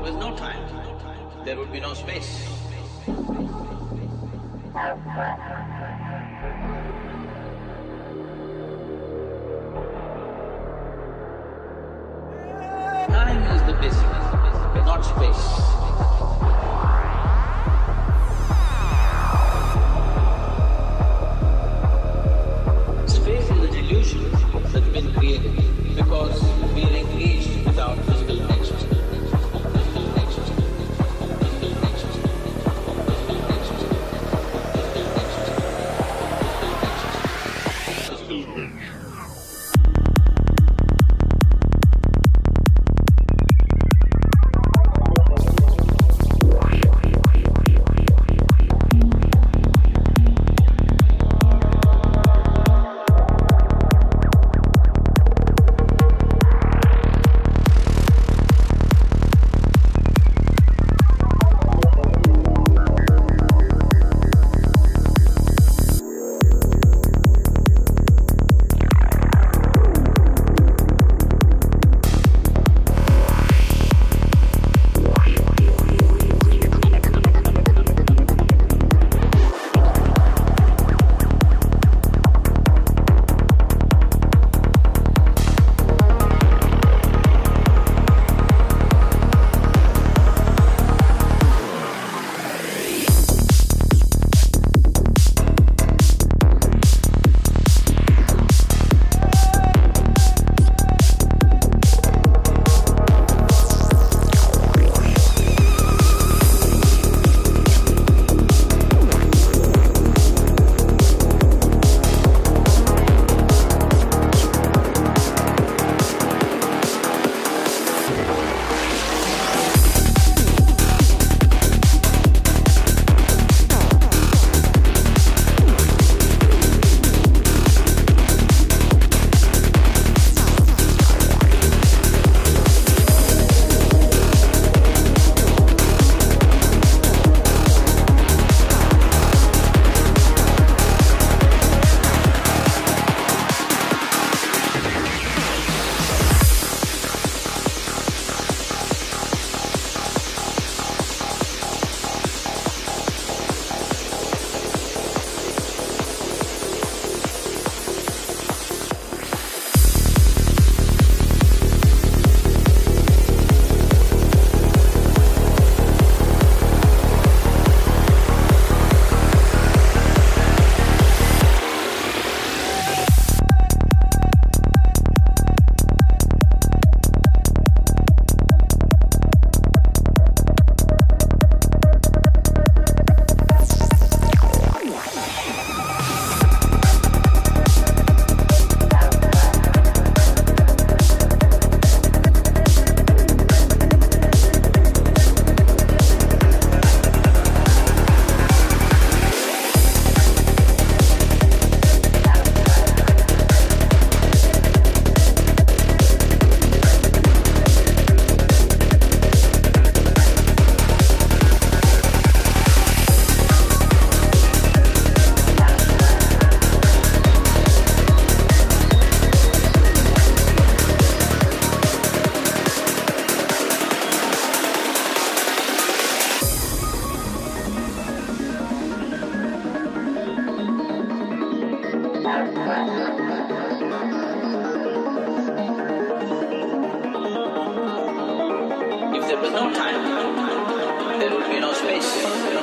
was no time, there would be no space. Time is the basic, not space. With no time, there would be no space.